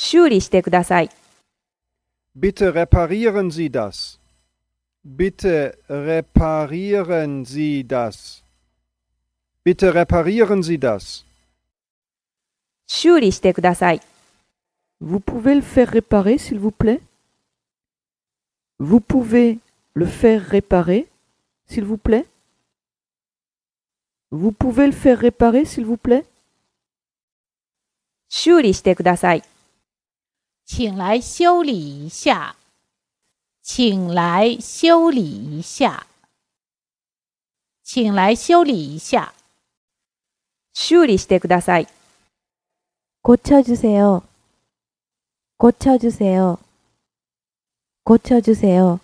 修理してください。 Bitte reparieren Sie das. Bitte reparieren Sie das. Bitte reparieren Sie das. 修理してください。 Vous pouvez le faire réparer, s'il vous plaît Vous pouvez le faire réparer, s'il vous plaît Vous pouvez le faire réparer, s'il vous plaît 修理してください。 请来修理一下，请来修理一下，请来修理一下。修理してください。 고쳐주세요. 고쳐주세요. 고쳐주세요.